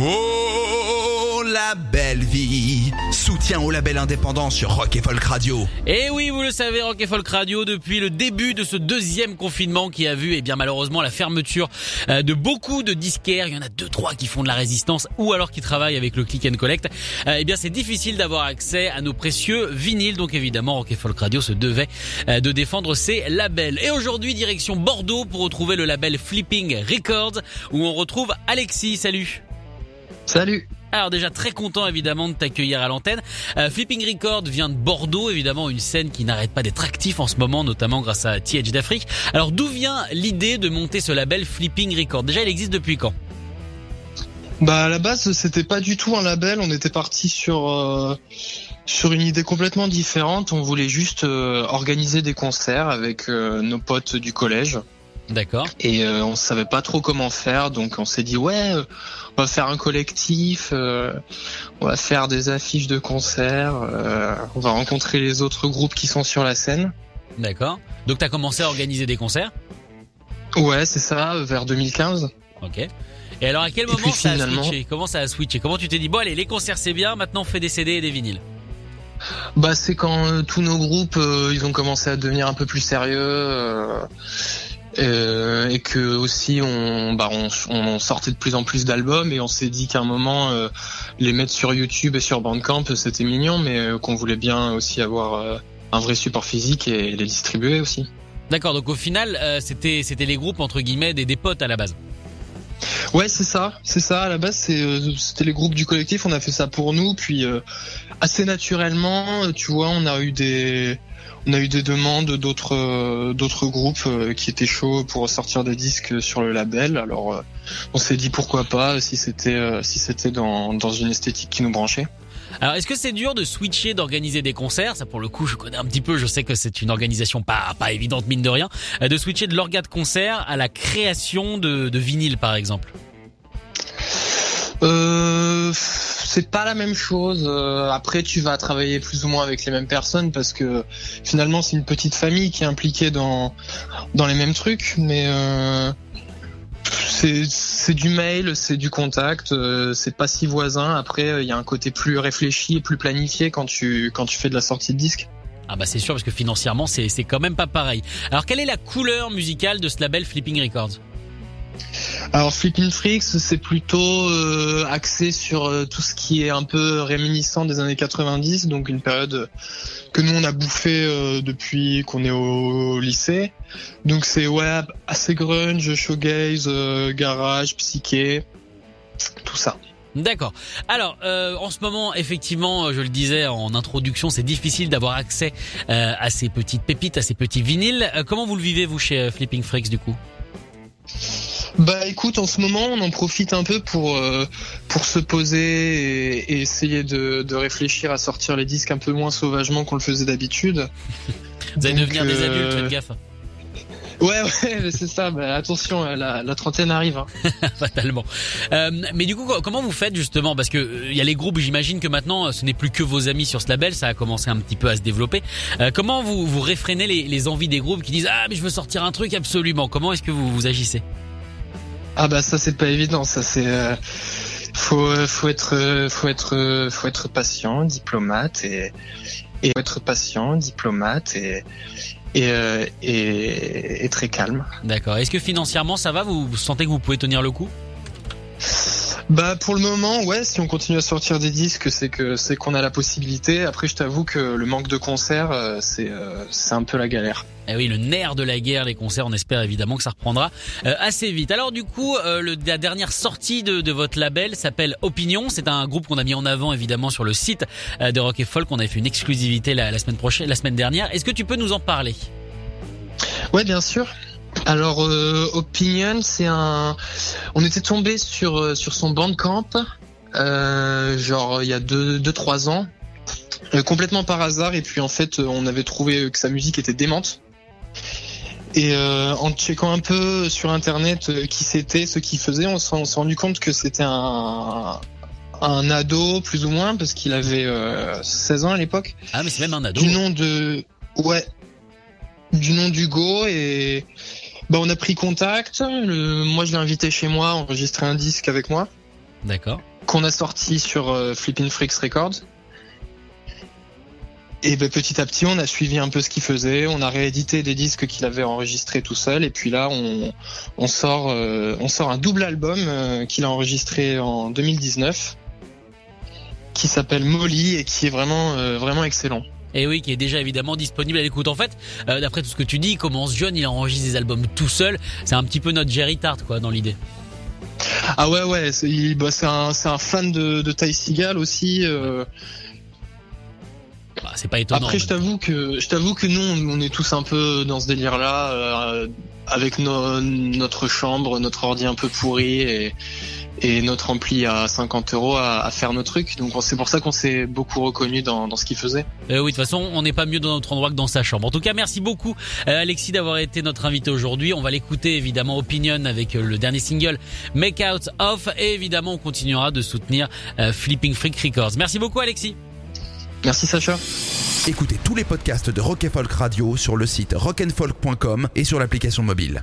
Oh, la belle vie Soutien au label indépendant sur Rock et Folk Radio. Et oui, vous le savez, Rock et Folk Radio, depuis le début de ce deuxième confinement qui a vu, eh bien malheureusement, la fermeture euh, de beaucoup de disquaires. Il y en a deux, trois qui font de la résistance ou alors qui travaillent avec le click and collect. Euh, eh bien, c'est difficile d'avoir accès à nos précieux vinyles. Donc évidemment, Rock et Folk Radio se devait euh, de défendre ses labels. Et aujourd'hui, direction Bordeaux pour retrouver le label Flipping Records où on retrouve Alexis. Salut. Salut alors déjà très content évidemment de t'accueillir à l'antenne. Euh, Flipping Record vient de Bordeaux, évidemment une scène qui n'arrête pas d'être active en ce moment, notamment grâce à TH d'Afrique. Alors d'où vient l'idée de monter ce label Flipping Record? Déjà il existe depuis quand? Bah à la base c'était pas du tout un label, on était parti sur euh, sur une idée complètement différente. On voulait juste euh, organiser des concerts avec nos potes du collège. D'accord. Et on savait pas trop comment faire, donc on s'est dit ouais on va faire un collectif, euh, on va faire des affiches de concerts, euh, on va rencontrer les autres groupes qui sont sur la scène. D'accord. Donc tu as commencé à organiser des concerts? Ouais, c'est ça, vers 2015. Ok. Et alors à quel moment ça a switché? Comment ça a switché? Comment tu t'es dit bon allez les concerts c'est bien, maintenant on fait des CD et des vinyles? Bah c'est quand euh, tous nos groupes ils ont commencé à devenir un peu plus sérieux euh, et que aussi on, bah, on, on, sortait de plus en plus d'albums et on s'est dit qu'à un moment euh, les mettre sur YouTube et sur Bandcamp c'était mignon mais euh, qu'on voulait bien aussi avoir un vrai support physique et les distribuer aussi. D'accord donc au final c'était c'était les groupes entre guillemets des, des potes à la base. Ouais, c'est ça, c'est ça. À la base, c'était les groupes du collectif. On a fait ça pour nous, puis assez naturellement, tu vois, on a eu des, on a eu des demandes d'autres euh, d'autres groupes euh, qui étaient chauds pour sortir des disques sur le label. Alors euh, on s'est dit pourquoi pas si c'était si c'était dans dans une esthétique qui nous branchait. Alors, est-ce que c'est dur de switcher, d'organiser des concerts? Ça, pour le coup, je connais un petit peu. Je sais que c'est une organisation pas pas évidente, mine de rien, de switcher de l'orga de concert à la création de, de vinyle, par exemple? Euh, c'est pas la même chose. Euh, après, tu vas travailler plus ou moins avec les mêmes personnes parce que finalement, c'est une petite famille qui est impliquée dans dans les mêmes trucs, mais euh, c'est du mail, c'est du contact, euh, c'est pas si voisin. Après, il y a un côté plus réfléchi et plus planifié quand tu quand tu fais de la sortie de disque. Ah bah c'est sûr parce que financièrement c'est c'est quand même pas pareil. Alors quelle est la couleur musicale de ce label Flipping Records? Alors Flipping Freaks, c'est plutôt euh, axé sur euh, tout ce qui est un peu réminiscent des années 90, donc une période que nous on a bouffé euh, depuis qu'on est au, lycée. Donc c'est ouais assez grunge, showgaze, garage, psyché, tout ça. D'accord. Alors, en ce moment, effectivement, je le disais en introduction, c'est difficile d'avoir accès à ces petites pépites, à ces petits vinyles. comment vous le vivez, vous, chez Flipping Freaks, du coup? Bah écoute, en ce moment, on en profite un peu pour euh, pour se poser et, essayer de, de, réfléchir à sortir les disques un peu moins sauvagement qu'on le faisait d'habitude. Vous allez devenir des adultes, faites gaffe. Ouais, ouais, c'est ça. Bah, attention, la, la, trentaine arrive. Hein. Fatalement. Euh, mais du coup, comment vous faites justement? Parce que il euh, y a les groupes. J'imagine que maintenant, ce n'est plus que vos amis sur ce label. Ça a commencé un petit peu à se développer. Euh, comment vous vous réfrénez les, les, envies des groupes qui disent ah mais je veux sortir un truc absolument. Comment est-ce que vous vous agissez? Ah bah ça c'est pas évident, ça c'est euh, faut faut être faut être faut être patient, diplomate et et être patient, diplomate et et, euh, et, très calme. D'accord. Est-ce que financièrement ça va? Vous sentez que vous pouvez tenir le coup? Bah pour le moment, ouais, si on continue à sortir des disques, c'est que c'est qu'on a la possibilité. Après, je t'avoue que le manque de concerts, euh, c'est euh, c'est un peu la galère. Eh oui, le nerf de la guerre, les concerts, on espère évidemment que ça reprendra euh, assez vite. Alors du coup, la dernière sortie de, de votre label s'appelle Opinion. C'est un groupe qu'on a mis en avant évidemment sur le site de Rock et Folk. On avait fait une exclusivité la, la semaine prochaine, la semaine dernière. Est-ce que tu peux nous en parler? Ouais, bien sûr. Alors Opinion, c'est un. On était tombé sur sur son bandcamp, genre il y a deux deux trois ans, complètement par hasard. Et puis en fait, on avait trouvé que sa musique était démente. Et euh, en checkant un peu sur internet euh, qui c'était, ce qu'il faisait, on s'est rendu compte que c'était un, un ado plus ou moins parce qu'il avait 16 euh, ans à l'époque. Ah mais c'est même un ado. Du nom de ouais, du nom d'Hugo et bah on a pris contact. moi je l'ai invité chez moi, enregistrer un disque avec moi. D'accord. Qu'on a sorti sur Flipping Freaks Records. Et ben, petit à petit, on a suivi un peu ce qu'il faisait. On a réédité des disques qu'il avait enregistrés tout seul. Et puis là, on, on sort, euh, on sort un double album euh, qu'il a enregistré en 2019, qui s'appelle Molly et qui est vraiment, euh, vraiment excellent. Et oui, qui est déjà évidemment disponible à l'écoute. En fait, d'après tout ce que tu dis, il commence jeune, il enregistre des albums tout seul. C'est un petit peu notre Jerry Tart, quoi, dans l'idée. Ah ouais, ouais, c'est bah, un, un, fan de, de Ty Seagal aussi. Bah, c'est pas étonnant. Après, je t'avoue que je t'avoue que nous, on est tous un peu dans ce délire-là, euh, avec notre chambre, notre ordi un peu pourri et, et notre ampli à 50 euros à, faire nos trucs. Donc c'est pour ça qu'on s'est beaucoup reconnu dans, dans ce qu'il faisait. Euh, oui, de toute façon, on n'est pas mieux dans notre endroit que dans sa chambre. En tout cas, merci beaucoup euh, Alexis d'avoir été notre invité aujourd'hui. On va l'écouter évidemment Opinion avec euh, le dernier single Make Out Off et évidemment on continuera de soutenir Flipping Freak Records. Merci beaucoup Alexis. Merci Sacha. Écoutez tous les podcasts de Rock Folk Radio sur le site rockandfolk.com et sur l'application mobile.